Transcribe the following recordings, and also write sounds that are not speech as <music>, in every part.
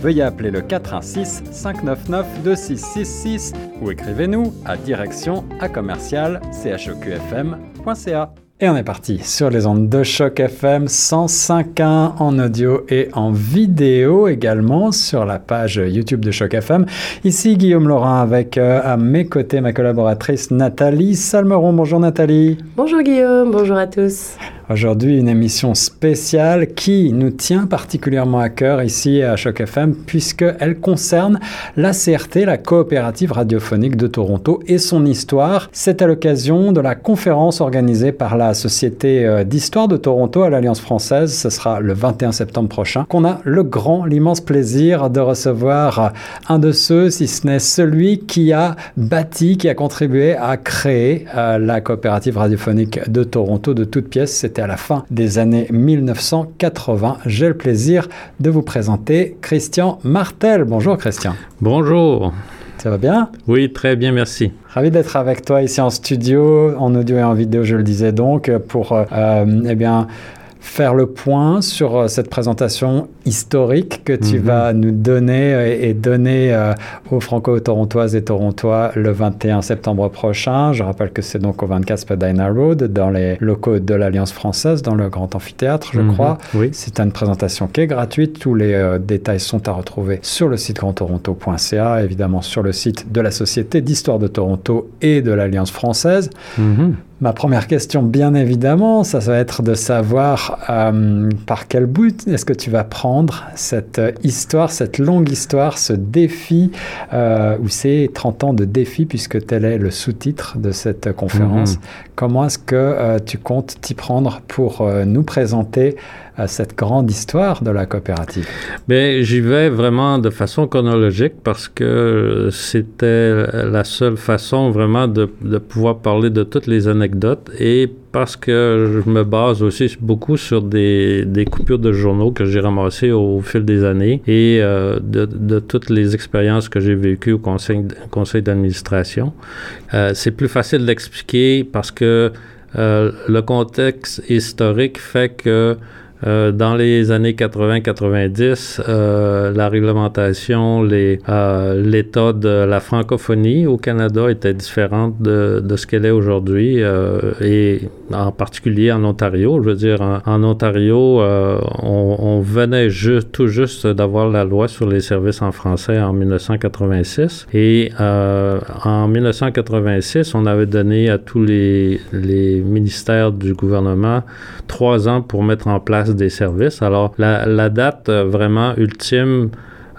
veuillez appeler le 416 599 2666 ou écrivez-nous à direction à commercial chocfm.ca. Et on est parti sur les ondes de choc FM 105.1 en audio et en vidéo également sur la page YouTube de choc FM. Ici Guillaume Laurent avec euh, à mes côtés ma collaboratrice Nathalie Salmeron. Bonjour Nathalie. Bonjour Guillaume, bonjour à tous. Aujourd'hui, une émission spéciale qui nous tient particulièrement à cœur ici à Choc FM, puisqu'elle concerne la CRT, la coopérative radiophonique de Toronto, et son histoire. C'est à l'occasion de la conférence organisée par la Société euh, d'histoire de Toronto à l'Alliance française. Ce sera le 21 septembre prochain qu'on a le grand, l'immense plaisir de recevoir un de ceux, si ce n'est celui qui a bâti, qui a contribué à créer euh, la coopérative radiophonique de Toronto de toutes pièces. C'était à la fin des années 1980. J'ai le plaisir de vous présenter Christian Martel. Bonjour Christian. Bonjour. Ça va bien? Oui, très bien, merci. Ravi d'être avec toi ici en studio, en audio et en vidéo, je le disais donc, pour euh, eh bien, faire le point sur euh, cette présentation historique que tu mhm. vas nous donner euh, et, donner euh, aux Franco-Torontoises et Torontois le 21 septembre prochain. Je rappelle que c'est donc au 24 Spadina Road, dans les locaux de l'Alliance française, dans le Grand Amphithéâtre, je mhm. crois. Oui. C'est une présentation qui est gratuite. Tous les détails sont à retrouver sur le site grandtoronto.ca, évidemment sur le site de la Société d'histoire de Toronto et de l'Alliance française. Mhm. Ma première question, bien évidemment, ça va être de savoir euh, par quel bout est-ce que tu vas prendre cette histoire, cette longue histoire, ce défi, euh, ou ces 30 ans de défi, puisque tel est le sous-titre de cette conférence. Mhm. Comment est-ce que euh, tu comptes t'y prendre pour nous présenter à cette grande histoire de la coopérative Mais j'y vais vraiment de façon chronologique parce que c'était la seule façon vraiment de, pouvoir parler de toutes les anecdotes et parce que je me base aussi beaucoup sur des, coupures de journaux que j'ai ramassées au fil des années et euh, de, toutes les expériences que j'ai vécues au conseil, conseil d'administration. Euh, c'est plus facile d'expliquer parce que euh, le contexte historique fait que euh, dans les années 80-90, euh, la réglementation, euh, l'état de la francophonie au Canada était différente de, ce qu'elle est aujourd'hui, et en particulier en Ontario. Je veux dire, en, Ontario, on, venait tout juste d'avoir la loi sur les services en français en 1986, et en 1986, on avait donné à tous les ministères du gouvernement trois ans pour mettre en place des services. Alors, la, date euh, vraiment ultime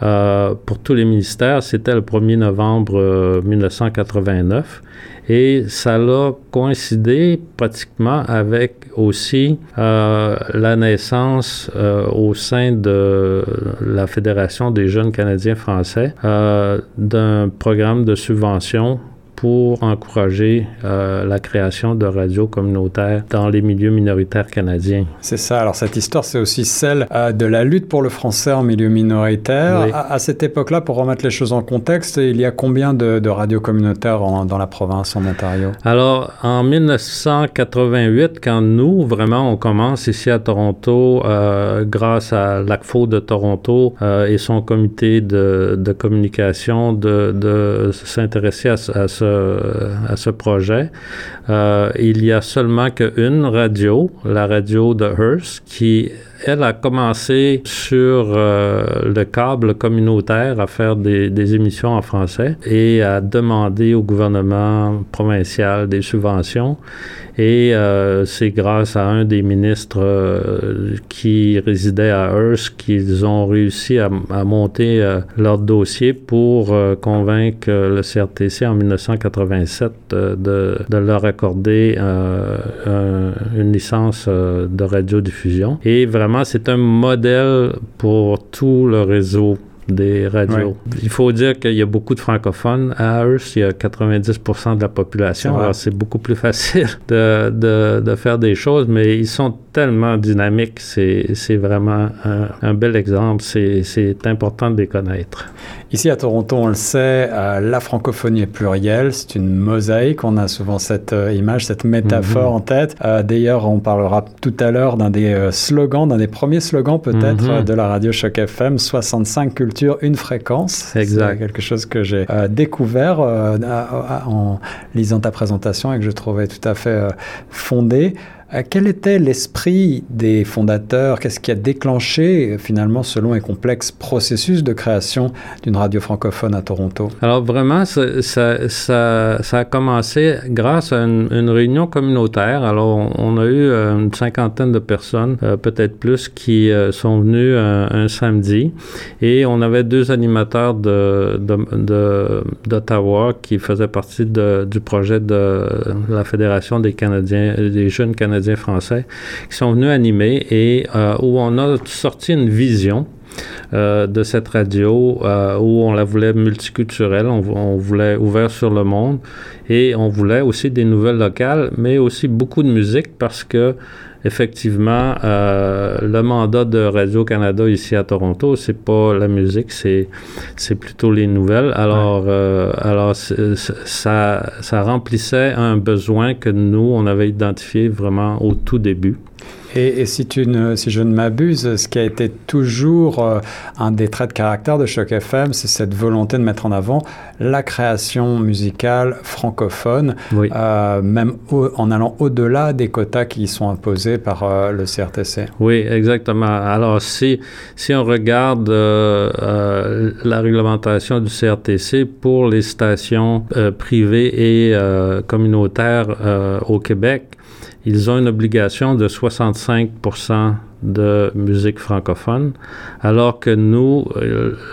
euh, pour tous les ministères, c'était le 1er novembre 1989. Euh, Et ça a coïncidé pratiquement avec aussi la naissance au sein de la Fédération des jeunes Canadiens français d'un programme de subvention pour encourager euh, la création de radios communautaires dans les milieux minoritaires canadiens. C'est ça. Alors cette histoire, c'est aussi celle euh, de la lutte pour le français en milieu minoritaire. À, cette époque-là, pour remettre les choses en contexte, il y a combien de, radios communautaires dans la province, en Ontario? Alors en 1988, quand nous, vraiment, on commence ici à Toronto, euh, grâce à l'ACFO de Toronto et son comité de, de communication, de, de s'intéresser à, à ce à ce projet. Euh, il y a seulement qu'une radio, la radio de Hearst, qui elle a commencé sur euh, le câble communautaire à faire des, des, émissions en français et à demander au gouvernement provincial des subventions. Et euh, c'est grâce à un des ministres euh, qui résidait à Hearst qu'ils ont réussi à, monter euh, leur dossier pour convaincre le CRTC en 1987 de, de, leur accorder une licence de radiodiffusion. Et vraiment, c'est un modèle pour tout le réseau des radios. Il faut dire qu'il y a beaucoup de francophones à Hearst, il y a 90% de la population, alors c'est beaucoup plus facile <laughs> de, de, de, faire des choses, mais ils sont tellement dynamiques, c'est vraiment un, un, bel exemple, c'est important de les connaître. Ici à Toronto, on le sait, euh, la francophonie est plurielle, c'est une mosaïque, on a souvent cette euh, image, cette métaphore mm -hmm. en tête. Euh, D'ailleurs, on parlera tout à l'heure d'un des slogans, d'un des premiers slogans peut-être mm -hmm. de la radio Choc FM, 65 cultures, une fréquence. Exact. C'est quelque chose que j'ai euh, découvert euh, en lisant ta présentation et que je trouvais tout à fait fondé. Euh, quel était l'esprit des fondateurs? Qu'est-ce qui a déclenché finalement ce long et complexe processus de création d'une radio francophone à Toronto? Alors vraiment, ça, a commencé grâce à une, réunion communautaire. Alors on, a eu euh, une cinquantaine de personnes, euh, peut-être plus, qui sont venues un, un, samedi. Et on avait deux animateurs d'Ottawa de, de, qui faisaient partie du projet de la Fédération des Canadiens, des jeunes Canadiens qui sont venus animer et euh, où on a sorti une vision euh, de cette radio euh, où on la voulait multiculturelle, on, on, voulait ouvert sur le monde et on voulait aussi des nouvelles locales, mais aussi beaucoup de musique parce que effectivement, euh, le mandat de Radio-Canada ici à Toronto, c'est pas la musique, c'est, c'est plutôt les nouvelles. Alors, ouais. alors ça, ça remplissait un besoin que nous, on avait identifié vraiment au tout début. Et, et si, tu ne, si, je ne m'abuse, ce qui a été toujours euh, un des traits de caractère de Choc FM, c'est cette volonté de mettre en avant la création musicale francophone, oui. euh, même au, en allant au-delà des quotas qui sont imposés par euh, le CRTC. Oui, exactement. Alors, si, si on regarde la réglementation du CRTC pour les stations privées et communautaires au Québec, ils ont une obligation de 65% de musique francophone, alors que nous,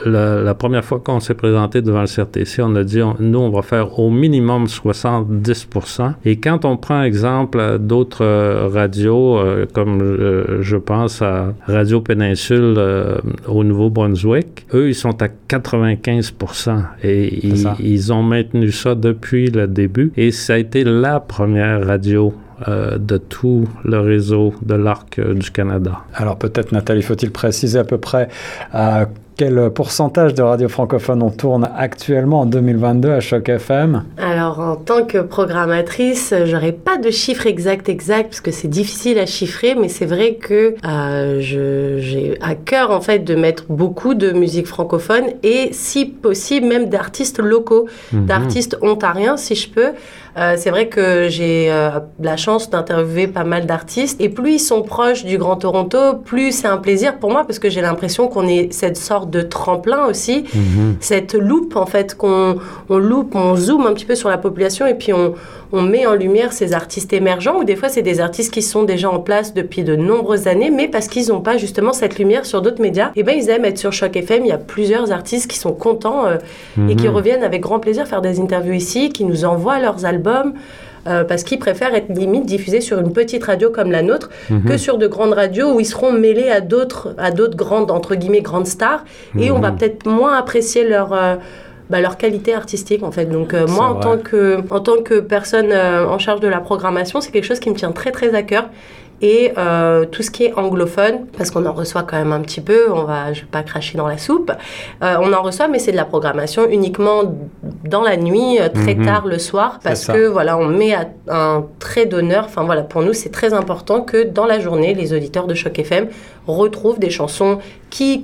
la, la première fois qu'on s'est présenté devant le CRTC, on a dit, on, nous, on va faire au minimum 70% Et quand on prend exemple d'autres euh, radios, euh, comme euh, je pense à Radio Péninsule euh, au Nouveau-Brunswick, eux, ils sont à 95% et ils, ils ont maintenu ça depuis le début. Et ça a été la première radio euh, de tout le réseau de l'Arc euh, du Canada. Alors peut-être, Nathalie, faut-il préciser à peu près à quel pourcentage de radios francophones on tourne actuellement en 2022 à Choc FM Alors, en tant que programmatrice, j'aurais pas de chiffre exact exact parce que c'est difficile à chiffrer, mais c'est vrai que euh, j'ai à cœur en fait de mettre beaucoup de musique francophone et si possible même d'artistes locaux, -hmm. d'artistes ontariens si je peux. Euh, c'est vrai que j'ai euh, la chance d'interviewer pas mal d'artistes. Et plus ils sont proches du Grand Toronto, plus c'est un plaisir pour moi parce que j'ai l'impression qu'on est cette sorte de tremplin aussi, -hmm. cette loupe en fait qu'on on loupe, on zoome un petit peu sur la population et puis on, on met en lumière ces artistes émergents. Ou des fois c'est des artistes qui sont déjà en place depuis de nombreuses années mais parce qu'ils n'ont pas justement cette lumière sur d'autres médias, et ben ils aiment être sur Choc FM. Il y a plusieurs artistes qui sont contents euh, et qui reviennent avec grand plaisir faire des interviews ici, qui nous envoient leurs albums euh, parce qu'ils préfèrent être limite diffusés sur une petite radio comme la nôtre -hmm. que sur de grandes radios où ils seront mêlés à d'autres à d'autres grandes entre guillemets grandes stars et on va peut-être moins apprécier leur euh, bah, leur qualité artistique en fait. Donc euh, moi en tant que en tant que personne euh, en charge de la programmation, c'est quelque chose qui me tient très très à cœur et euh, tout ce qui est anglophone, parce qu'on en reçoit quand même un petit peu, on va, je vais pas cracher dans la soupe, euh, on en reçoit, mais c'est de la programmation uniquement dans la nuit, euh, très mm -hmm. tard le soir, parce que voilà, on met un trait d'honneur. Enfin voilà, pour nous, c'est très important que dans la journée, les auditeurs de Choc FM retrouvent des chansons qu'ils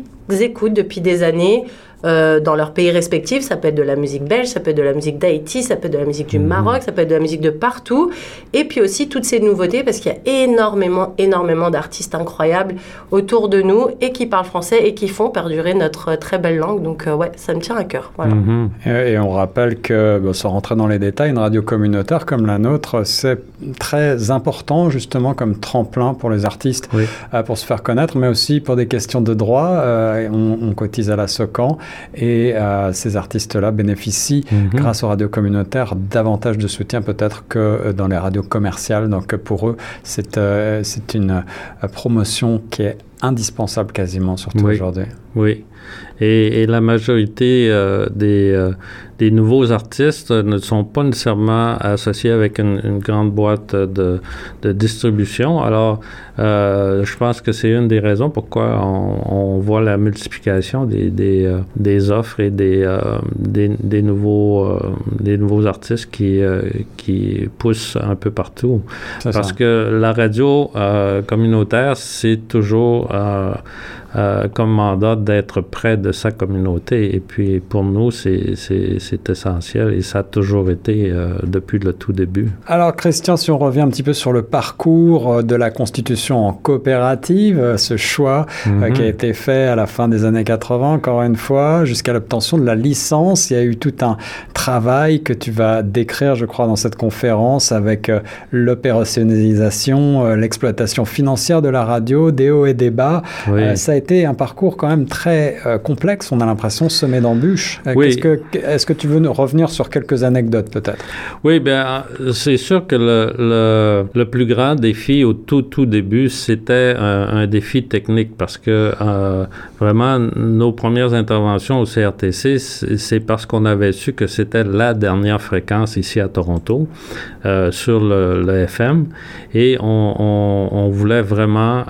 écoutent depuis des années. Euh, dans leur pays respectifs. Ça peut être de la musique belge, ça peut être de la musique d'Haïti, ça peut être de la musique du mmh. Maroc, ça peut être de la musique de partout. Et puis aussi toutes ces nouveautés, parce qu'il y a énormément, énormément d'artistes incroyables autour de nous et qui parlent français et qui font perdurer notre très belle langue. Donc euh, ouais, ça me tient à cœur. Voilà. Mmh. Et, et, on rappelle que, bon, sans rentrer dans les détails, une radio communautaire comme la nôtre, c'est très important justement comme tremplin pour les artistes oui. euh, pour se faire connaître, mais aussi pour des questions de droit. Euh, on, on, cotise à la SOCAN et euh, ces artistes-là bénéficient, -hmm. grâce aux radios communautaires, davantage de soutien peut-être que dans les radios commerciales. Donc pour eux, c'est euh, une promotion qui est indispensable quasiment, surtout oui. aujourd'hui. Oui. Et, la majorité euh, des, euh, des, nouveaux artistes ne sont pas nécessairement associés avec une, grande boîte de, de distribution. Alors, euh, je pense que c'est une des raisons pourquoi on, voit la multiplication des, des, des offres et des, nouveaux, des nouveaux artistes qui, qui poussent un peu partout. Parce que la radio communautaire, c'est toujours euh, comme mandat d'être près de sa communauté. Et puis pour nous, c'est essentiel et ça a toujours été euh, depuis le tout début. Alors Christian, si on revient un petit peu sur le parcours euh, de la constitution en coopérative, ce choix mhm. qui a été fait à la fin des années 80, encore une fois, jusqu'à l'obtention de la licence, il y a eu tout un travail que tu vas décrire, je crois, dans cette conférence avec l'opérationnalisation, l'exploitation financière de la radio, des hauts et des bas. ça a été un parcours quand même très euh, complexe, on a l'impression semé d'embûches. Euh, est-ce que, est que tu veux nous revenir sur quelques anecdotes peut-être? Oui, bien, c'est sûr que le, le, plus grand défi au tout, tout début, c'était un, défi technique parce que euh, vraiment, nos premières interventions au CRTC, c'est parce qu'on avait su que c'était la dernière fréquence ici à Toronto sur le, FM et on, on, voulait vraiment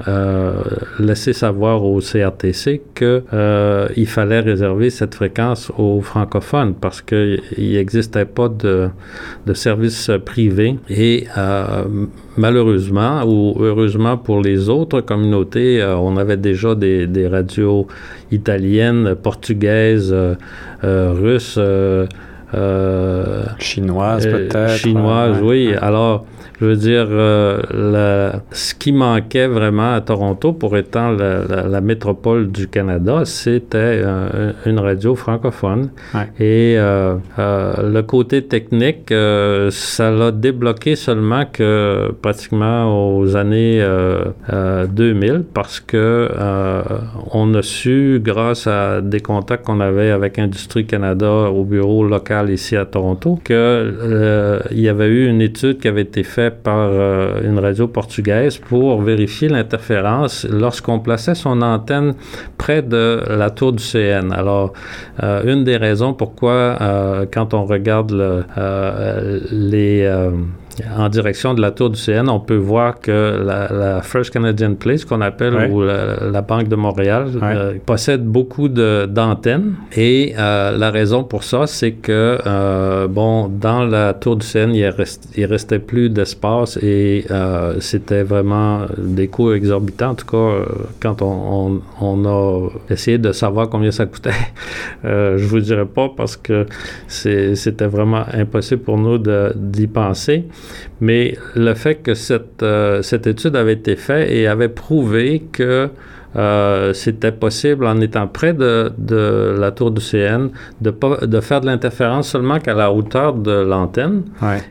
laisser savoir aux CRTC qu'il euh, fallait réserver cette fréquence aux francophones parce qu'il n'existait pas de, de service privé et euh, malheureusement ou heureusement pour les autres communautés, euh, on avait déjà des, des radios italiennes, portugaises, russes. Chinoises peut-être. Chinoises, oui. Alors, je veux dire, euh, ce qui manquait vraiment à Toronto pour étant la, métropole du Canada, c'était une radio francophone. Et euh, euh, le côté technique, ça l'a débloqué seulement que pratiquement aux années 2000 parce que on a su, grâce à des contacts qu'on avait avec Industrie Canada au bureau local ici à Toronto, qu'il y avait eu une étude qui avait été faite par euh, une radio portugaise pour vérifier l'interférence lorsqu'on plaçait son antenne près de la tour du CN. Alors, euh, une des raisons pourquoi, euh, quand on regarde les en direction de la tour du CN, on peut voir que la, First Canadian Place, qu'on appelle, ou la, Banque de Montréal, euh, possède beaucoup d'antennes. Et euh, la raison pour ça, c'est que, euh, bon, dans la tour du CN, il, reste, restait plus d'espace et c'était vraiment des coûts exorbitants. En tout cas, quand on, on, a essayé de savoir combien ça coûtait, <laughs> je vous dirais pas parce que c'était vraiment impossible pour nous d'y penser. Mais le fait que cette, euh, cette étude avait été faite et avait prouvé que euh, c'était possible, en étant près de, de, la tour du CN, de, de faire de l'interférence seulement qu'à la hauteur de l'antenne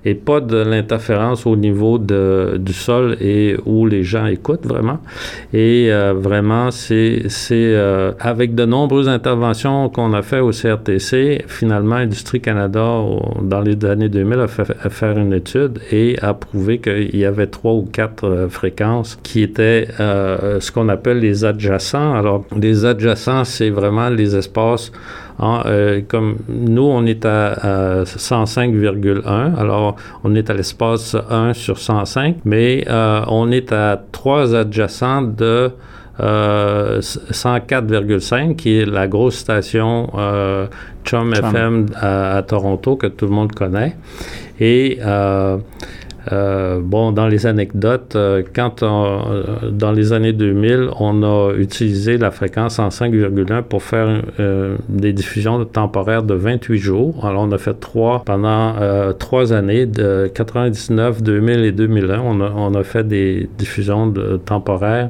et pas de l'interférence au niveau de, du sol et où les gens écoutent vraiment. Et euh, vraiment, c'est euh, avec de nombreuses interventions qu'on a fait au CRTC, finalement, Industrie Canada, dans les années 2000, a fait a fait une étude et a prouvé qu'il y avait trois ou quatre fréquences qui étaient ce qu'on appelle les adjacents. Alors, les adjacents, c'est vraiment les espaces euh, comme nous, on est à, 105,1. Alors, on est à l'espace 1 sur 105, mais euh, on est à trois adjacents de 104,5, euh, qui est la grosse station Chum, FM à, à, Toronto que tout le monde connaît. Et euh, bon, dans les anecdotes, euh, quand euh, dans les années 2000, on a utilisé la fréquence en 5,1 pour faire des diffusions temporaires de 28 jours. Alors, on a fait trois pendant trois années, de 99, 2000 et 2001. On a, on a fait des diffusions temporaires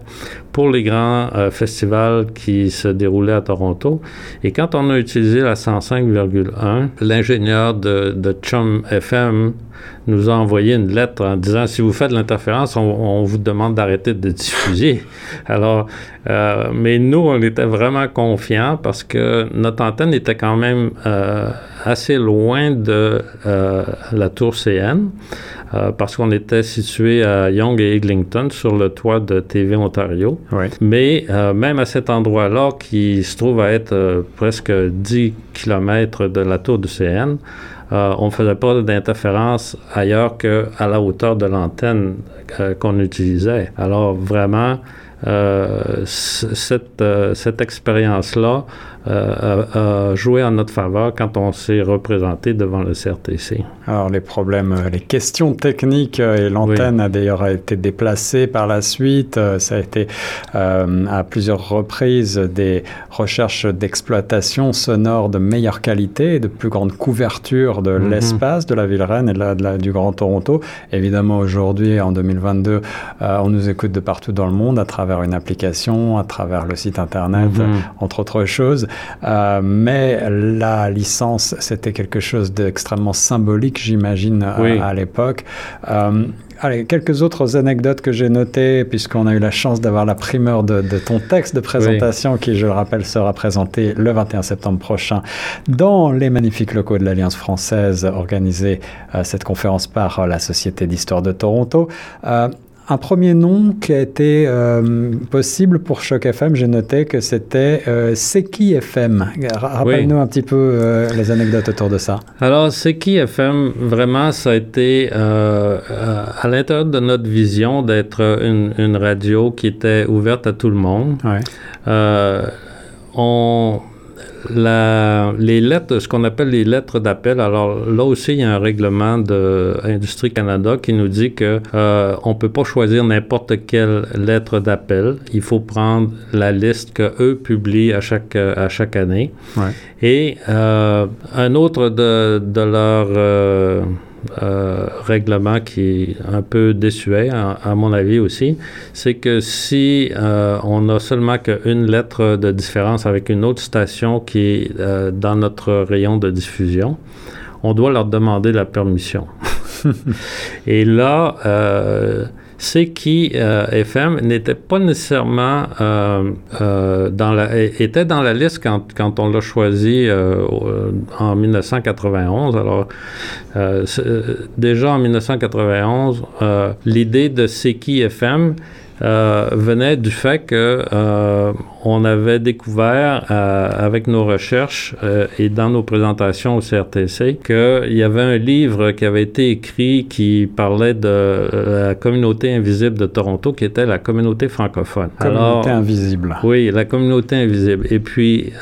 pour les grands festivals qui se déroulaient à Toronto. Et quand on a utilisé la 105,1, l'ingénieur de, de Chum FM nous a envoyé une lettre en disant si vous faites l'interférence, on, vous demande d'arrêter de diffuser. <laughs> Alors, euh, mais nous, on était vraiment confiants parce que notre antenne était quand même euh, assez loin de la tour CN. Parce qu'on était situé à Young et Eglinton sur le toit de TV Ontario. Mais même à cet endroit-là, qui se trouve à être presque 10 km de la tour du CN, euh, on ne faisait pas d'interférence ailleurs qu'à la hauteur de l'antenne euh, qu'on utilisait. Alors vraiment, euh, cette, cette expérience-là euh, a joué en notre faveur quand on s'est représenté devant le CRTC. Alors les problèmes, euh, les questions techniques euh, et l'antenne a d'ailleurs été déplacée par la suite. Ça a été à plusieurs reprises des recherches d'exploitation sonore de meilleure qualité et de plus grande couverture de mhm. l'espace de la ville reine et de la, du Grand Toronto. Évidemment aujourd'hui, en 2022, on nous écoute de partout dans le monde à travers une application, à travers le site internet, mhm. entre autres choses. Euh, mais la licence, c'était quelque chose d'extrêmement symbolique, j'imagine, à, l'époque. Euh, allez, quelques autres anecdotes que j'ai notées, puisqu'on a eu la chance d'avoir la primeur de, ton texte de présentation, qui, je le rappelle, sera présenté le 21 septembre prochain dans les magnifiques locaux de l'Alliance française, organisée euh, cette conférence par la Société d'histoire de Toronto un premier nom qui a été euh, possible pour Choc FM, j'ai noté que c'était euh, Seki FM. Rappelle-nous un petit peu euh, les anecdotes autour de ça. Alors, Seki FM, vraiment, ça a été euh, à l'intérieur de notre vision d'être une, une, radio qui était ouverte à tout le monde. Ouais. on la, les lettres, ce qu'on appelle les lettres d'appel. Alors là aussi, il y a un règlement de Industrie Canada qui nous dit que euh, on peut pas choisir n'importe quelle lettre d'appel. Il faut prendre la liste que eux publient à chaque à chaque année. Ouais. Et euh, un autre de, de leurs euh, règlement qui est un peu désuet, à, mon avis aussi, c'est que si euh, on a seulement qu'une lettre de différence avec une autre station qui est euh, dans notre rayon de diffusion, on doit leur demander la permission. <laughs> Et là, c'est qui euh, FM n'était pas nécessairement euh, euh, dans la était dans la liste quand, quand on l'a choisi en 1991. Alors déjà en 1991, l'idée de C'est qui FM euh, venait du fait que euh, on avait découvert euh, avec nos recherches et dans nos présentations au CRTC qu'il y avait un livre qui avait été écrit qui parlait de la communauté invisible de Toronto, qui était la communauté francophone. Communauté invisible. Oui, la communauté invisible. Et puis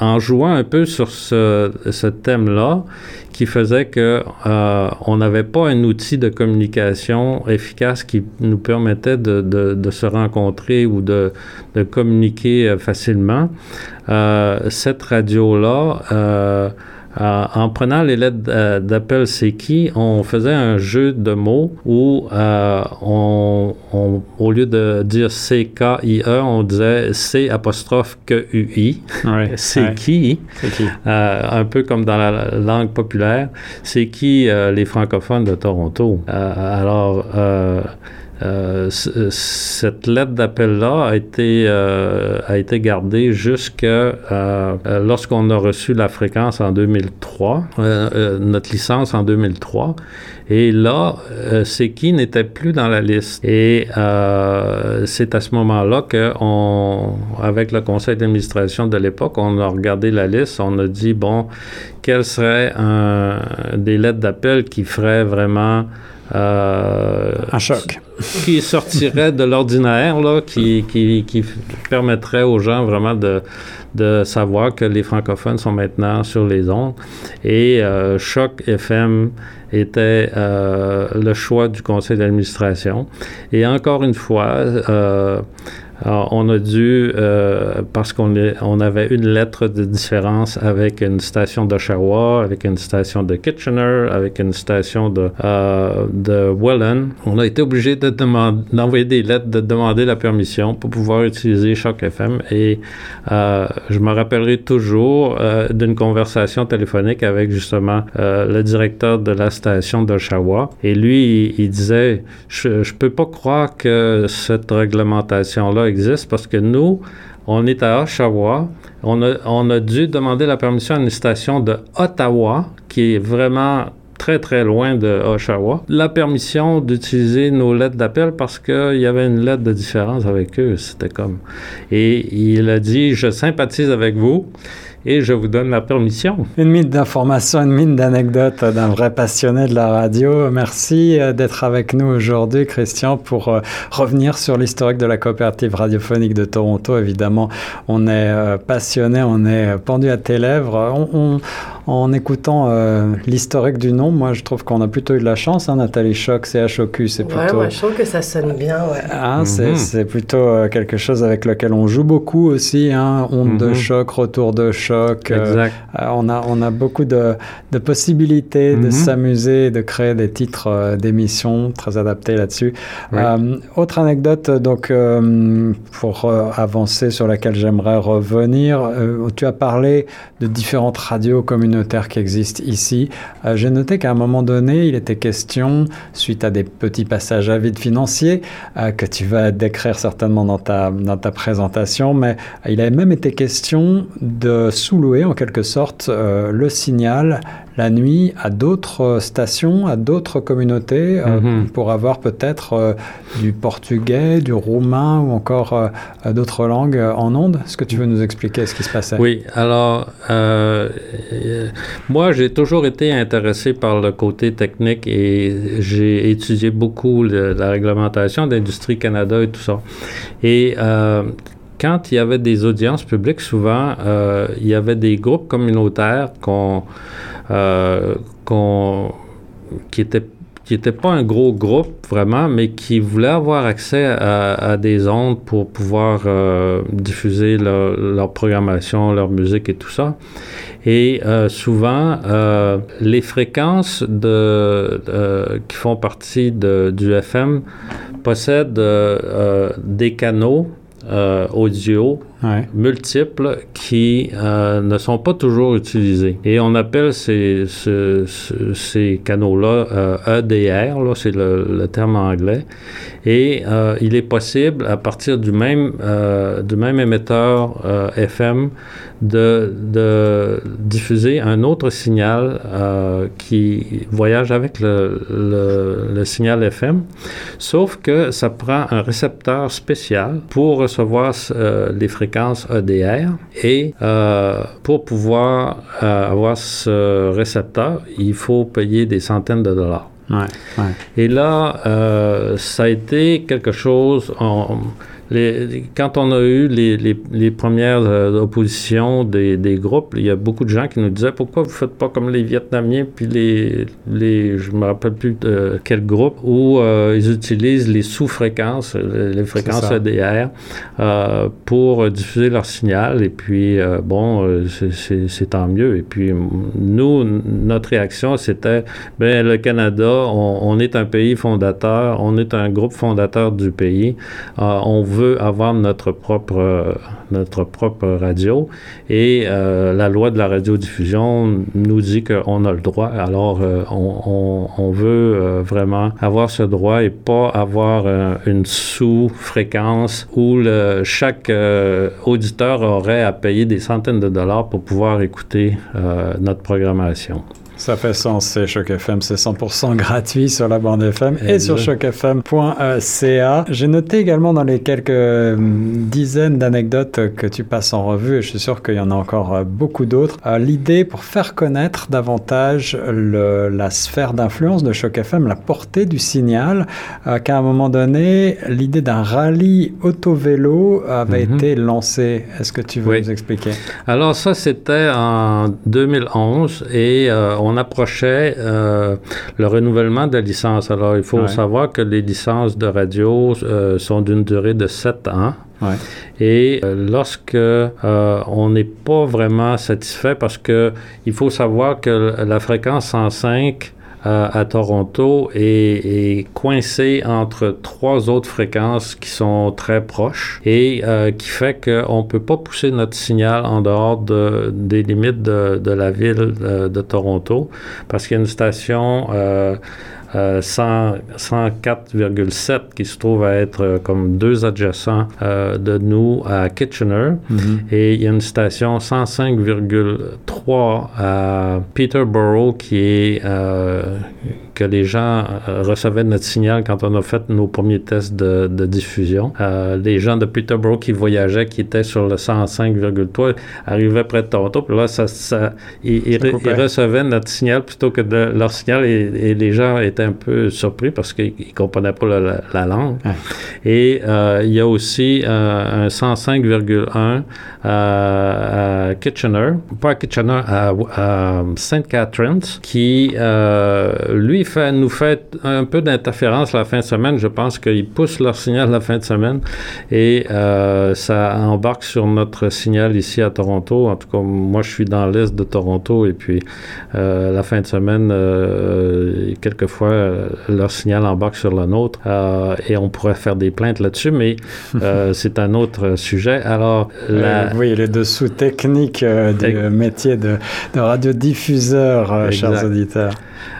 en jouant un peu sur ce, thème-là, qui faisait que euh, on n'avait pas un outil de communication efficace qui nous permettait de, se rencontrer ou de, de communiquer euh, facilement. Euh, cette radio-là euh, en prenant les lettres euh, d'appel c'est qui, on faisait un jeu de mots où euh, on, au lieu de dire C-K-I-E, on disait C apostrophe <laughs> Q-U-I? c'est qui? un peu comme dans la langue populaire. C'est qui les francophones de Toronto? alors, euh, euh, cette lettre d'appel-là a été, euh, a été gardée jusqu'à lorsqu'on a reçu la fréquence en 2003, notre licence en 2003. Et là, c'est qui n'était plus dans la liste. Et c'est à ce moment-là qu'on, avec le conseil d'administration de l'époque, on a regardé la liste, on a dit, bon, quelles seraient des lettres d'appel qui feraient vraiment euh, un choc. Qui sortirait de l'ordinaire, là, qui, qui, qui, permettrait aux gens vraiment de, de savoir que les francophones sont maintenant sur les ondes. Et euh, Choc FM était euh, le choix du conseil d'administration. Et encore une fois, on a dû, euh, parce qu'on on avait une lettre de différence avec une station d'Oshawa, avec une station de Kitchener, avec une station de, euh, de Welland, on a été obligé de d'envoyer des lettres, de demander la permission pour pouvoir utiliser Choc FM. Et euh, je me rappellerai toujours d'une conversation téléphonique avec justement le directeur de la station d'Oshawa. Et lui, il, il disait, je ne peux pas croire que cette réglementation-là existe parce que nous, on est à Oshawa, On a, dû demander la permission à une station de Ottawa, qui est vraiment très très loin de Oshawa, la permission d'utiliser nos lettres d'appel parce qu'il y avait une lettre de différence avec eux. C'était comme. Et il a dit Je sympathise avec vous et je vous donne la permission. Une mine d'informations, une mine d'anecdotes d'un vrai passionné de la radio. Merci euh, d'être avec nous aujourd'hui, Christian, pour euh, revenir sur l'historique de la coopérative radiophonique de Toronto. Évidemment, on est euh, passionné, on est pendu à tes lèvres. En écoutant l'historique du nom, moi, je trouve qu'on a plutôt eu de la chance. Hein, Nathalie Choc, CHOQ, c'est plutôt... Ouais, moi, je trouve que ça sonne bien, ouais. Ah, mhm. c'est plutôt quelque chose avec lequel on joue beaucoup aussi. Hein, onde de mhm. choc, retour de choc euh, on, a, on a beaucoup de, de possibilités de mhm. s'amuser, de créer des titres euh, d'émissions très adaptés là-dessus. Euh, autre anecdote, donc, pour avancer sur laquelle j'aimerais revenir, tu as parlé de différentes radios communautaires qui existent ici. J'ai noté qu'à un moment donné, il était question, suite à des petits passages à vide financier, que tu vas décrire certainement dans ta, dans ta présentation, mais il avait même été question de sous-louer en quelque sorte euh, le signal la nuit à d'autres stations, à d'autres communautés, euh, mhm. pour avoir peut-être euh, du portugais, du roumain ou encore d'autres langues en ondes. Est-ce que tu veux nous expliquer ce qui se passait? Oui, alors moi j'ai toujours été intéressé par le côté technique et j'ai étudié beaucoup la réglementation d'Industrie Canada et tout ça. Et quand il y avait des audiences publiques, souvent, euh, il y avait des groupes communautaires qu'on, euh, qui étaient qui n'étaient pas un gros groupe vraiment, mais qui voulaient avoir accès à, des ondes pour pouvoir euh, diffuser leur, programmation, leur musique et tout ça. Et souvent, les fréquences qui font partie du FM possèdent des canaux euh, multiples qui euh, ne sont pas toujours utilisés. Et on appelle ces, canaux-là EDR, euh, e c'est le, terme anglais. Et il est possible, à partir du même, du même émetteur FM, de, diffuser un autre signal qui voyage avec le, le, le, signal FM, sauf que ça prend un récepteur spécial pour recevoir les fréquences EDR. Et euh, pour pouvoir euh, avoir ce récepteur, il faut payer des centaines de dollars. Et là, euh, ça a été quelque chose quand on a eu les, les, premières euh, oppositions des, des, groupes, il y a beaucoup de gens qui nous disaient pourquoi vous ne faites pas comme les Vietnamiens puis les, les je me rappelle plus de quel groupe où euh, ils utilisent les sous-fréquences, les fréquences EDR euh, pour diffuser leur signal et puis bon c'est tant mieux. Et puis nous notre réaction c'était ben le Canada on, on, est un pays fondateur, on est un groupe fondateur du pays, on veut veut avoir notre propre, notre propre radio et euh, la loi de la radiodiffusion nous dit qu'on a le droit. Alors, euh, on, veut euh, vraiment avoir ce droit et pas avoir une sous-fréquence où chaque auditeur aurait à payer des centaines de dollars pour pouvoir écouter notre programmation. Ça fait sens, c'est Choc FM, c'est 100% gratuit sur la bande FM et, sur chocfm.ca. J'ai noté également dans les quelques euh, dizaines d'anecdotes que tu passes en revue, et je suis sûr qu'il y en a encore euh, beaucoup d'autres, euh, l'idée pour faire connaître davantage le, la sphère d'influence de Choc FM, la portée du signal, qu'à un moment donné, l'idée d'un rallye auto-vélo avait mhm. été lancée. Est-ce que tu veux nous expliquer? Alors ça, c'était en 2011 et on on approchait euh, le renouvellement de la licence. Alors, il faut savoir que les licences de radio euh, sont d'une durée de 7 ans. Et euh, lorsque on n'est pas vraiment satisfait, parce que il faut savoir que la fréquence 105 à Toronto est, coincé entre trois autres fréquences qui sont très proches et euh, qui fait qu'on ne peut pas pousser notre signal en dehors de, des limites de, de la ville de, Toronto parce qu'il y a une station euh, 104,7 qui se trouve à être comme deux adjacents de nous à Kitchener. Mm-hmm. Et il y a une station 105,3 à Peterborough qui est que les gens euh, recevaient notre signal quand on a fait nos premiers tests de, diffusion. Euh, les gens de Peterborough qui voyageaient, qui étaient sur le 105,3, arrivaient près de Toronto. Puis là, ça, ça ils, recevaient notre signal plutôt que de leur signal et, les gens étaient un peu surpris parce qu'ils ne comprenaient pas la, langue. Et euh, il y a aussi un 105,1 à, Kitchener, pas à Kitchener, à, à St. Catharines, qui, lui, nous fait un peu d'interférence la fin de semaine. Je pense qu'ils poussent leur signal la fin de semaine et euh, ça embarque sur notre signal ici à Toronto. En tout cas, moi, je suis dans l'est de Toronto et puis euh, la fin de semaine, euh, quelquefois, leur signal embarque sur le nôtre et on pourrait faire des plaintes là-dessus, mais <laughs> c'est un autre sujet. Alors, oui, les dessous techniques du métier de, de radiodiffuseur, chers auditeurs.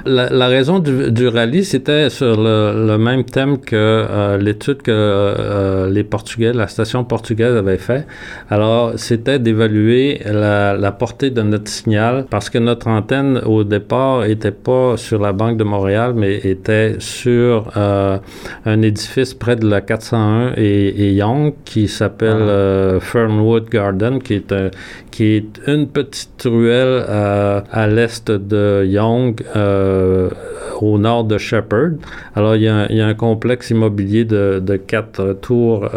La, raison du, rallye, c'était sur le, même thème que euh, l'étude que euh, les Portugais, la station portugaise avait fait. Alors, c'était d'évaluer la, portée de notre signal parce que notre antenne, au départ, était pas sur la Banque de Montréal, mais était sur euh, un édifice près de la 401 et, Young qui s'appelle ah. Fernwood Garden, qui est, qui est une petite ruelle à l'est de Young. Euh, au nord de Shepherd. Alors, il y, a, un complexe immobilier de, quatre tours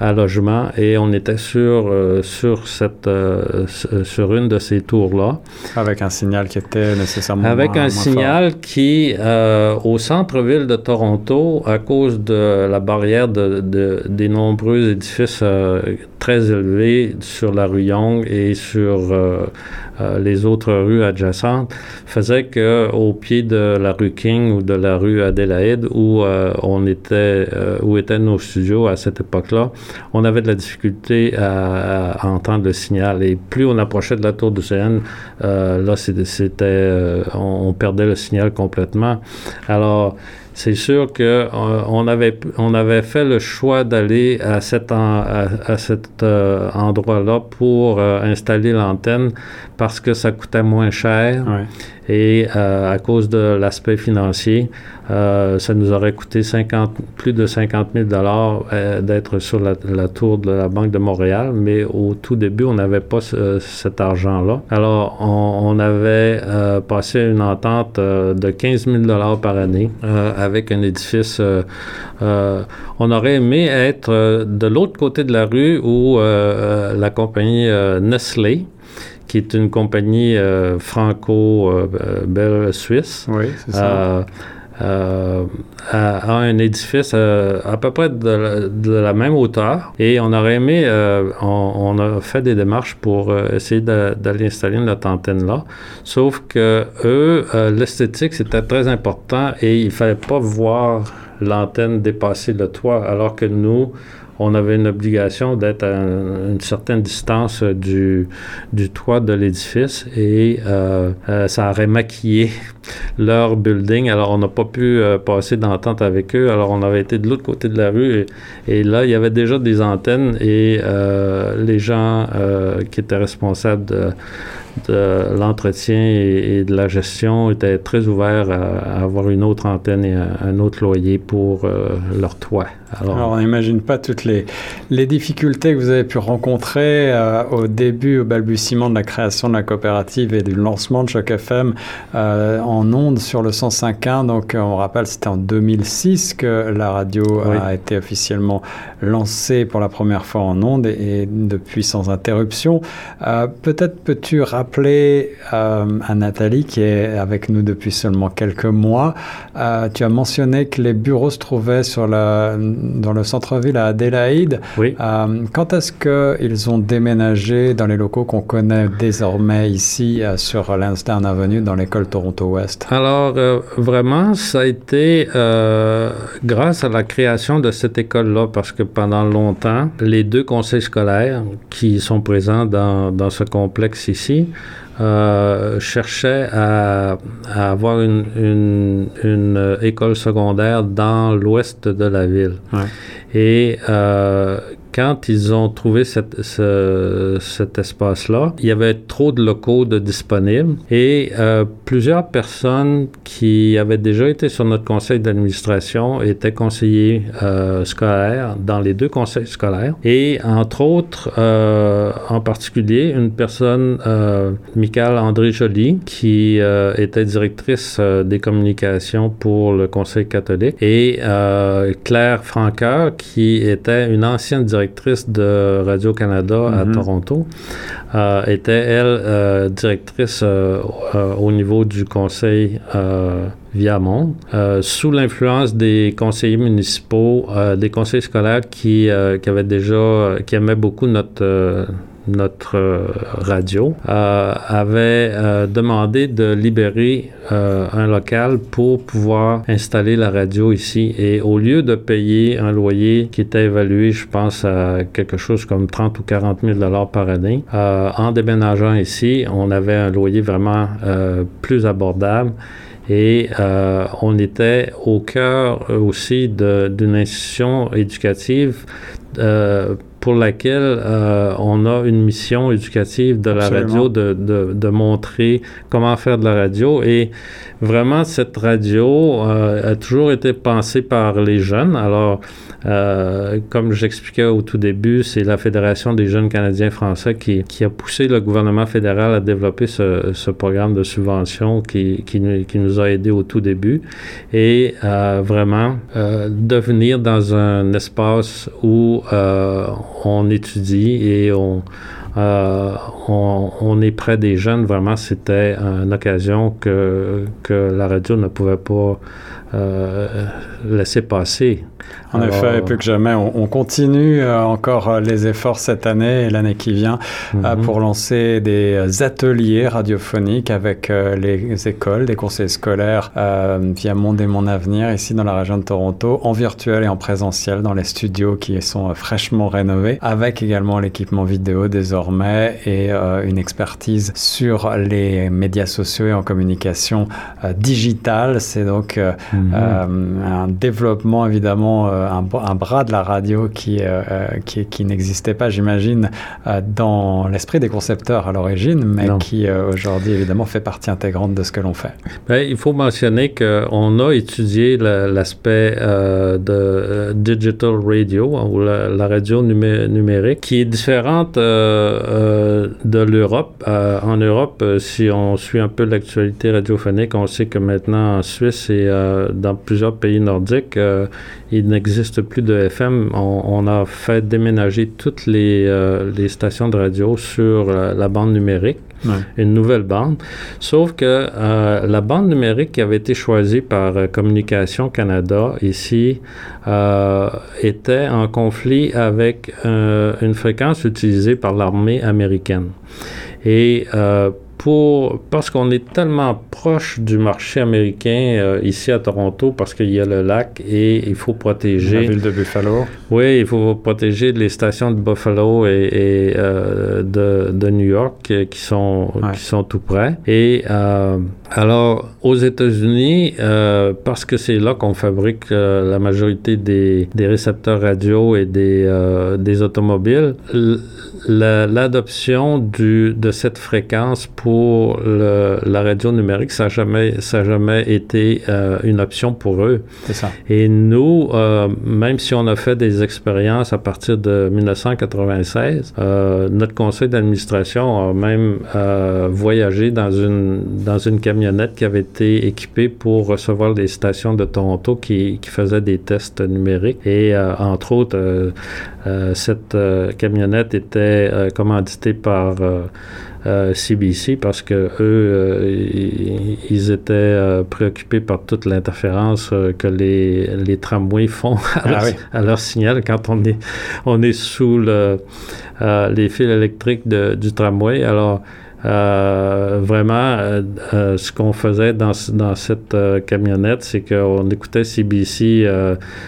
euh, à logement et on était sur, euh, sur, cette, sur une de ces tours-là. Avec un signal qui était nécessairement. Avec un signal qui, au centre-ville de Toronto, à cause de la barrière de, des nombreux édifices très élevés sur la rue Young et sur euh, les autres rues adjacentes, faisait que au pied de la rue King ou de la rue Adélaïde, où euh, on était, euh, où étaient nos studios à cette époque-là, on avait de la difficulté à, entendre le signal. Et plus on approchait de la tour du CN, là, c'était, on, perdait le signal complètement. Alors, c'est sûr qu'on euh, on avait, on avait fait le choix d'aller à cet, à, cet euh, endroit-là pour euh, installer l'antenne parce que ça coûtait moins cher. Et à cause de l'aspect financier, ça nous aurait coûté 50, plus de 50 000 dollars d'être sur la, tour de la Banque de Montréal, mais au tout début, on n'avait pas cet argent-là. Alors, on, on avait passé une entente de 15 000 dollars par année avec un édifice. Euh, euh, on aurait aimé être euh, de l'autre côté de la rue où la compagnie Nestlé, qui est une compagnie franco-suisse. oui. Euh, à, un édifice euh, à peu près de la, même hauteur. Et on aurait aimé, euh, on, a fait des démarches pour essayer d'aller installer notre antenne là. Sauf que eux, l'esthétique, c'était très important et il fallait pas voir l'antenne dépasser le toit, alors que nous, on avait une obligation d'être à une certaine distance du, du toit de l'édifice et euh, euh, ça aurait maquillé <laughs> leur building. Alors, on n'a pas pu euh, passer d'entente avec eux. Alors, on avait été de l'autre côté de la rue et, là, il y avait déjà des antennes et les gens qui étaient responsables de de l'entretien et, de la gestion étaient très ouverts à, avoir une autre antenne et un, autre loyer pour leur toit. Alors, on n'imagine pas toutes les, les, difficultés que vous avez pu rencontrer euh, au début, au balbutiement de la création de la coopérative et du lancement de Choc FM euh, en ondes sur le 105.1. Donc, on rappelle, c'était en 2006 que la radio a été officiellement lancée pour la première fois en ondes et, depuis sans interruption. Euh, peut-être peux-tu rappeler à Nathalie, qui est avec nous depuis seulement quelques mois, tu as mentionné que les bureaux se trouvaient sur la dans le centre-ville à Adélaïde. Oui. Euh, quand est-ce qu'ils ont déménagé dans les locaux qu'on connaît désormais ici euh, sur Lansdowne Avenue dans l'école Toronto West? Alors, euh, vraiment, ça a été grâce à la création de cette école-là parce que pendant longtemps, les deux conseils scolaires qui sont présents dans, dans ce complexe ici euh, cherchait à, avoir une, une, école secondaire dans l'ouest de la ville. Et euh, quand ils ont trouvé cet espace-là, il y avait trop de locaux disponibles et euh, plusieurs personnes qui avaient déjà été sur notre conseil d'administration étaient conseillers euh, scolaires dans les deux conseils scolaires. Et entre autres, euh, en particulier, une personne, Michael André Joly, qui était directrice des communications pour le conseil catholique, et Claire Franca, qui était une ancienne directrice directrice de Radio-Canada à mhm. Toronto, euh, était, elle, euh, directrice euh, au niveau du conseil Viamont, sous l'influence des conseillers municipaux, des conseils scolaires qui, qui avaient déjà, qui aimaient beaucoup notre notre euh, radio, euh, avait euh, demandé de libérer un local pour pouvoir installer la radio ici. Et au lieu de payer un loyer qui était évalué, je pense, à quelque chose comme 30 ou 40 000 dollars par année, en déménageant ici, on avait un loyer vraiment plus abordable. Et on était au cœur aussi d'une institution éducative pour laquelle euh, on a une mission éducative de la radio de, de, de, montrer comment faire de la radio. Et vraiment, cette radio euh, a toujours été pensée par les jeunes. Alors, euh, comme j'expliquais au tout début, c'est la Fédération des jeunes Canadiens français qui, a poussé le gouvernement fédéral à développer ce, programme de subvention qui, nous a aidés au tout début et vraiment euh, devenir dans un espace où euh, on étudie et on, est près des jeunes. Vraiment, c'était une occasion que la radio ne pouvait pas euh, laisser passer. En effet, plus que jamais, on, continue euh, encore euh, les efforts cette année et l'année qui vient mhm. pour lancer des ateliers radiophoniques avec les écoles, des conseils scolaires via Monde et Mon Avenir ici dans la région de Toronto, en virtuel et en présentiel dans les studios qui sont fraîchement rénovés, avec également l'équipement vidéo désormais et une expertise sur les médias sociaux et en communication digitale. C'est donc. Euh, un développement évidemment, euh, un, bras de la radio qui, euh, qui, qui n'existait pas, j'imagine, dans l'esprit des concepteurs à l'origine, mais qui aujourd'hui évidemment fait partie intégrante de ce que l'on fait. Ben, il faut mentionner qu'on a étudié l'aspect de digital radio ou la, radio numérique qui est différente de l'Europe. en Europe, si on suit un peu l'actualité radiophonique, on sait que maintenant en Suisse et dans plusieurs pays nordiques, euh, il n'existe plus de FM. On, a fait déménager toutes les, euh, les stations de radio sur euh, la bande numérique. une nouvelle bande. Sauf que la bande numérique qui avait été choisie par Communication Canada ici était en conflit avec une fréquence utilisée par l'armée américaine. Et pour, parce qu'on est tellement proche du marché américain euh, ici à Toronto, parce qu'il y a le lac et il faut protéger. La ville de Buffalo. Oui, il faut protéger les stations de Buffalo et, euh, de, de, New York euh, qui sont, qui sont tout près. Et alors, aux États-Unis, parce que c'est là qu'on fabrique la majorité des, des, récepteurs radio et des, des automobiles, l'adoption de cette fréquence pour la radio numérique, ça n'a jamais, ça jamais été euh, une option pour eux. C'est ça. Et nous, euh, même si on a fait des expériences à partir de 1996, euh, notre conseil d'administration a même voyagé dans une, dans une camionnette qui avait été équipée pour recevoir des stations de Toronto qui, qui faisaient des tests numériques. Et entre autres, cette camionnette était euh, commandité par CBC euh, euh, parce que eux, ils, étaient préoccupés par toute l'interférence que les, les tramways font <laughs> à, ah leur, signal quand on est, on est sous le, les fils électriques du tramway. Alors, vraiment, ce qu'on faisait dans, dans cette camionnette, c'est qu'on écoutait CBC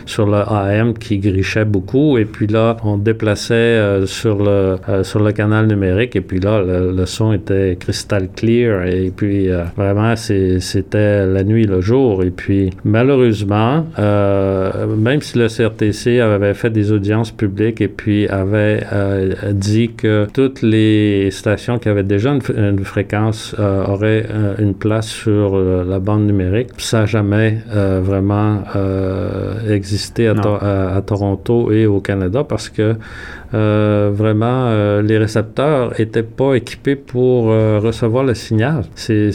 sur le AM qui grichait beaucoup, et puis là, on déplaçait sur, le, sur le canal numérique, et puis là, le, son était crystal clear, et puis vraiment, c'était la nuit, le jour, et puis malheureusement, même si le CRTC avait fait des audiences publiques et puis avait euh, dit que toutes les stations qui avaient déjà une, fréquence euh, auraient euh, une place sur la bande numérique. Ça n'a jamais vraiment existé à, Toronto et au Canada parce que vraiment les récepteurs n'étaient pas équipés pour recevoir le signal. C'est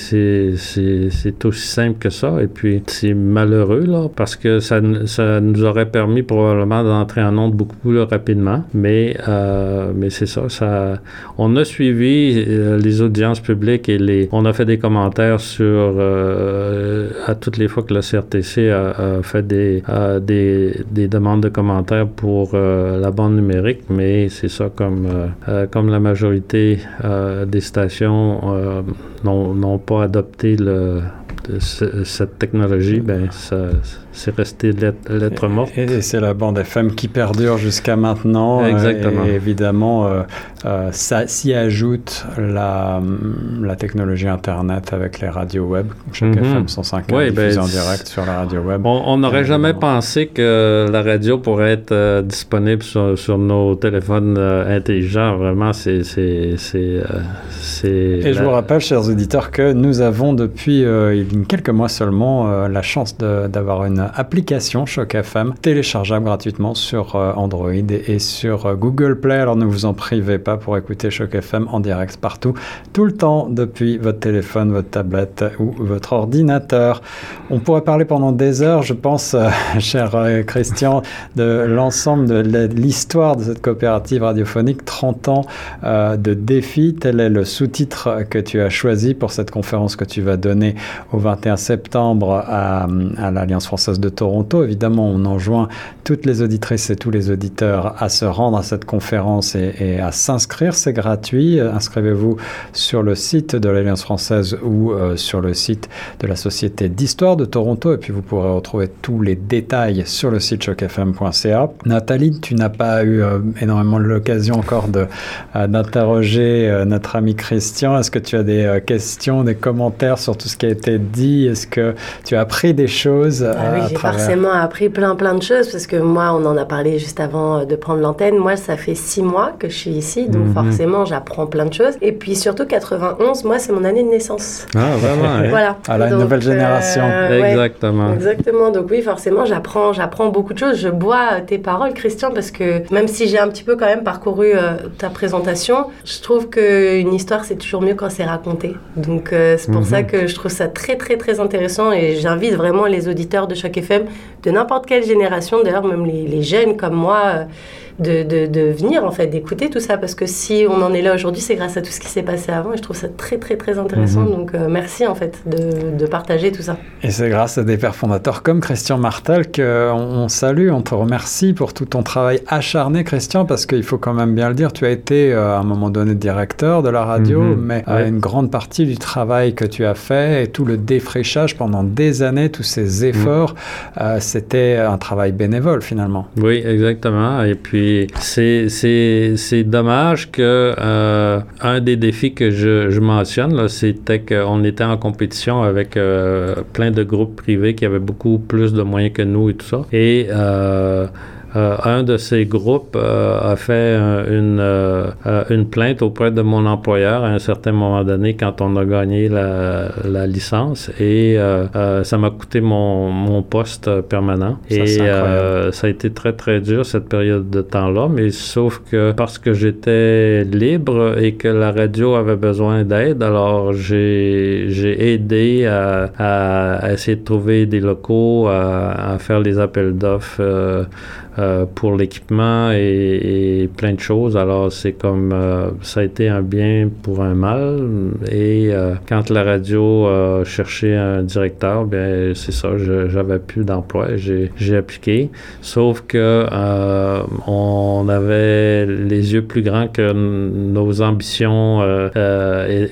aussi simple que ça. Et puis c'est malheureux là parce que ça, ça nous aurait permis probablement d'entrer en onde beaucoup plus rapidement. Mais, euh, mais c'est ça, ça. On a suivi euh, les audiences publiques et les, on a fait des commentaires sur euh, à toutes les fois que le CRTC a, fait des, des, des, demandes de commentaires pour la bande numérique. Mais c'est ça, comme, comme la majorité des stations n'ont pas adopté cette technologie, ben, ça c'est resté lettre morte. Et, c'est la bande FM qui perdure jusqu'à maintenant. Exactement. Et évidemment, euh, euh, ça s'y ajoute la, la, technologie Internet avec les radios web. Chaque mhm. FM 105 oui, ben, en direct sur la radio web. On n'aurait jamais pensé que la radio pourrait être euh, disponible sur, sur, nos téléphones intelligents. Vraiment, c'est... et je vous rappelle, chers auditeurs, que nous avons depuis il y a quelques mois seulement la chance d'avoir une application Choc FM téléchargeable gratuitement sur euh, Android et sur euh, Google Play. Alors ne vous en privez pas pour écouter Choc FM en direct partout, tout le temps depuis votre téléphone, votre tablette ou votre ordinateur. On pourrait parler pendant des heures, je pense, euh, <laughs> cher Christian, de l'ensemble de l'histoire de cette coopérative radiophonique, 30 ans de défis. Tel est le sous-titre que tu as choisi pour cette conférence que tu vas donner au 21 septembre à, à l'Alliance française de Toronto. Évidemment, on enjoint toutes les auditrices et tous les auditeurs à se rendre à cette conférence et, à s'inscrire. C'est gratuit. Inscrivez-vous sur le site de l'Alliance française ou euh, sur le site de la Société d'histoire de Toronto. Et puis, vous pourrez retrouver tous les détails sur le site chocfm.ca. Nathalie, tu n'as pas eu euh, énormément l'occasion encore euh, d'interroger notre ami Christian. Est-ce que tu as des questions, des commentaires sur tout ce qui a été dit? Est-ce que tu as appris des choses ah j'ai forcément appris plein plein de choses parce que moi, on en a parlé juste avant euh, de prendre l'antenne. Moi, ça fait six mois que je suis ici, donc mhm. forcément, j'apprends plein de choses. Et puis surtout, 91, moi, c'est mon année de naissance. Ah, vraiment Voilà. À la nouvelle génération. Euh, exactement. exactement. Donc oui, forcément, j'apprends, j'apprends beaucoup de choses. Je bois tes paroles, Christian, parce que même si j'ai un petit peu quand même parcouru euh, ta présentation, je trouve qu'une histoire, c'est toujours mieux quand c'est raconté. Donc c'est pour mhm. ça que je trouve ça très très très intéressant et j'invite vraiment les auditeurs de chaque FM, de n'importe quelle génération, d'ailleurs même les, les, jeunes comme moi, de, de, venir, en fait, d'écouter tout ça. Parce que si on en est là aujourd'hui, c'est grâce à tout ce qui s'est passé avant. Et je trouve ça très, très, très intéressant. Mhm. Donc, euh, merci, en fait, de, de, partager tout ça. Et c'est grâce à des pères fondateurs comme Christian Martel qu'on on salue, on te remercie pour tout ton travail acharné, Christian, parce qu'il faut quand même bien le dire, tu as été euh, à un moment donné directeur de la radio, mhm. mais euh, une grande partie du travail que tu as fait et tout le défrichage pendant des années, tous ces efforts, mhm. c'était un travail bénévole finalement. Oui, exactement. Et puis, c'est dommage que euh, un des défis que je, je mentionne, c'était qu'on était en compétition avec euh, plein de groupes privés qui avaient beaucoup plus de moyens que nous et tout ça. Et euh, euh, un de ces groupes euh, a fait une, euh, une plainte auprès de mon employeur à un certain moment donné quand on a gagné la, la licence et ça m'a coûté mon, mon, poste permanent. et ça a été très très dur cette période de temps-là, mais sauf que parce que j'étais libre et que la radio avait besoin d'aide, alors j'ai aidé à, à, essayer de trouver des locaux, à, à faire les appels d'offres. Pour l'équipement et, plein de choses. Alors, c'est comme ça a été un bien pour un mal. Et quand la radio cherchait un directeur, bien, c'est ça, j'avais plus d'emploi. J'ai appliqué. Sauf que on avait les yeux plus grands que nos ambitions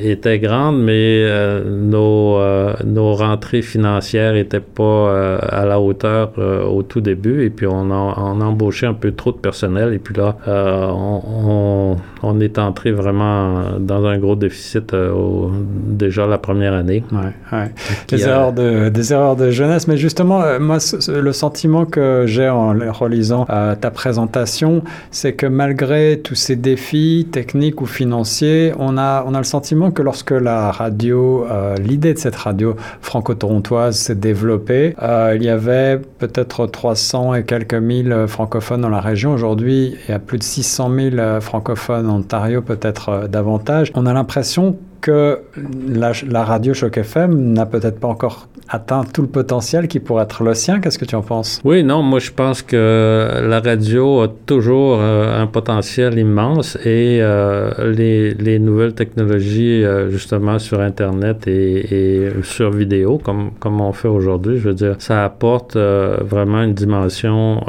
étaient grandes, mais nos, nos rentrées financières n'étaient pas à la hauteur au tout début. Et puis, on a, on a embauché un peu trop de personnel. Et puis là, on, on, est entré vraiment dans un gros déficit déjà la première année. Ouais, ouais. Des, erreurs de, des erreurs de jeunesse. Mais justement, moi, le sentiment que j'ai en relisant ta présentation, c'est que malgré tous ces défis techniques ou financiers, on a, on a le sentiment que lorsque la radio, l'idée de cette radio franco-torontoise s'est développée, il y avait peut-être 300 et quelques mille francophones dans la région. Aujourd'hui, il y a plus de 600 000 francophones en Ontario, peut-être davantage. On a l'impression que la, radio Choc FM n'a peut-être pas encore atteint tout le potentiel qui pourrait être le sien. Qu'est-ce que tu en penses? Oui, non, moi je pense que la radio a toujours euh, un potentiel immense et euh, les, les, nouvelles technologies euh, justement sur Internet et, sur vidéo, comme, comme on fait aujourd'hui, je veux dire, ça apporte vraiment une dimension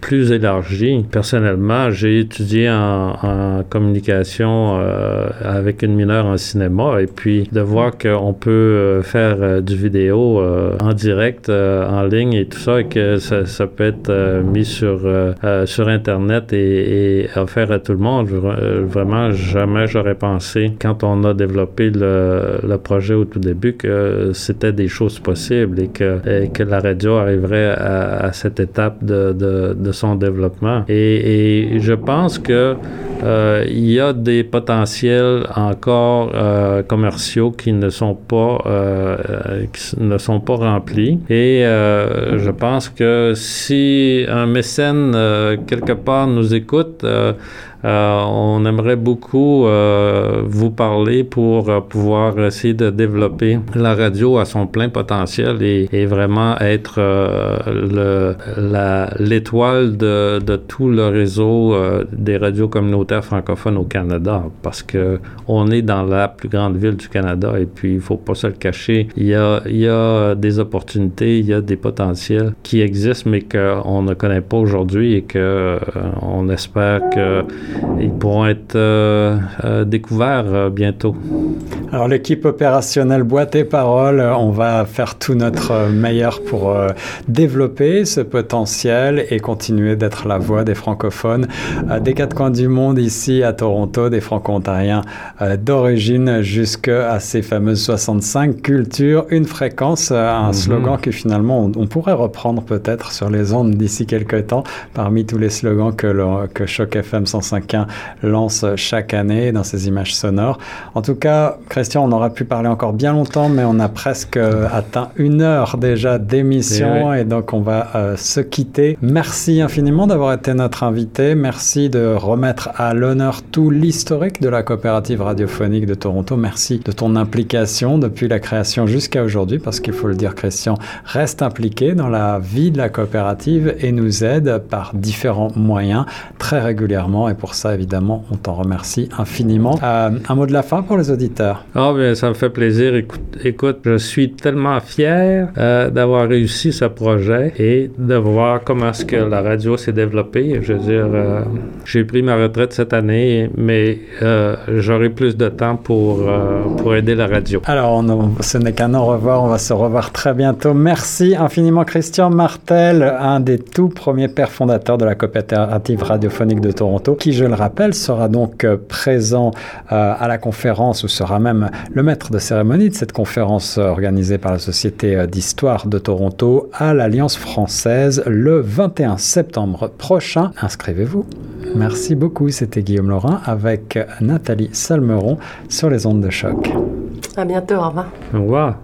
plus élargie. Personnellement, j'ai étudié en, en communication avec une en cinéma et puis de voir mm. qu'on peut euh, faire euh, du vidéo euh, en direct, en ligne et tout ça et que ça, ça peut être mis sur, sur Internet et, et, offert à tout le monde. Vraiment, jamais j'aurais pensé quand on a développé le, le, projet au tout début que c'était des choses possibles et que, que la radio arriverait à, à cette étape de, de, de, son développement. Et, et je pense que il y a des potentiels encore euh, commerciaux qui ne sont pas euh, qui ne sont pas remplis. Et euh, je pense que si un mécène quelque part nous écoute, euh, on aimerait beaucoup euh, vous parler pour euh, pouvoir essayer de développer la radio à son plein potentiel et, vraiment être l'étoile de, tout le réseau des radios communautaires francophones au Canada parce que on est dans la plus grande ville du Canada et puis il faut pas se le cacher. Il y a, des opportunités, il y a des potentiels qui existent mais qu'on ne connaît pas aujourd'hui et que on espère que ils pourront être euh, euh, découverts euh, bientôt. Alors l'équipe opérationnelle Boîte et Parole, on va faire tout notre meilleur pour développer ce potentiel et continuer d'être la voix des francophones des quatre coins du monde ici à Toronto, des franco-ontariens d'origine jusqu'à ces fameuses 65 cultures, une fréquence, un mhm. slogan que finalement on, pourrait reprendre peut-être sur les ondes d'ici quelques temps parmi tous les slogans que, le, que Choc FM 105.1 lance chaque année dans ses images sonores. En tout cas, Christian, on aurait pu parler encore bien longtemps, mais on a presque atteint une heure déjà d'émission et, donc on va euh, se quitter. Merci infiniment d'avoir été notre invité. Merci de remettre à l'honneur tout l'historique de la coopérative radiophonique de Toronto. Merci de ton implication depuis la création jusqu'à aujourd'hui, parce qu'il faut le dire, Christian reste impliqué dans la vie de la coopérative et nous aide par différents moyens très régulièrement. Et pour ça, évidemment, on t'en remercie infiniment. Euh, un mot de la fin pour les auditeurs. Ah, bien, ça me fait plaisir. Écoute, écoute je suis tellement fier euh, d'avoir réussi ce projet et de voir comment est-ce que la radio s'est développée. Je veux dire, euh, j'ai pris ma retraite cette année, mais j'aurai plus de temps pour, pour aider la radio. Alors, ce n'est qu'un au revoir. On va se revoir très bientôt. Merci infiniment, Christian Martel, un des tout premiers pères fondateurs de la coopérative radiophonique de Toronto, qui, je le rappelle, rappel, sera donc euh, présent euh, à la conférence ou sera même le maître de cérémonie de cette conférence euh, organisée par la Société d'histoire de Toronto à l'Alliance française le 21 septembre prochain. Inscrivez-vous. Merci beaucoup. C'était Guillaume Laurin avec Nathalie Salmeron sur les ondes de choc. À bientôt. Au revoir. Au revoir.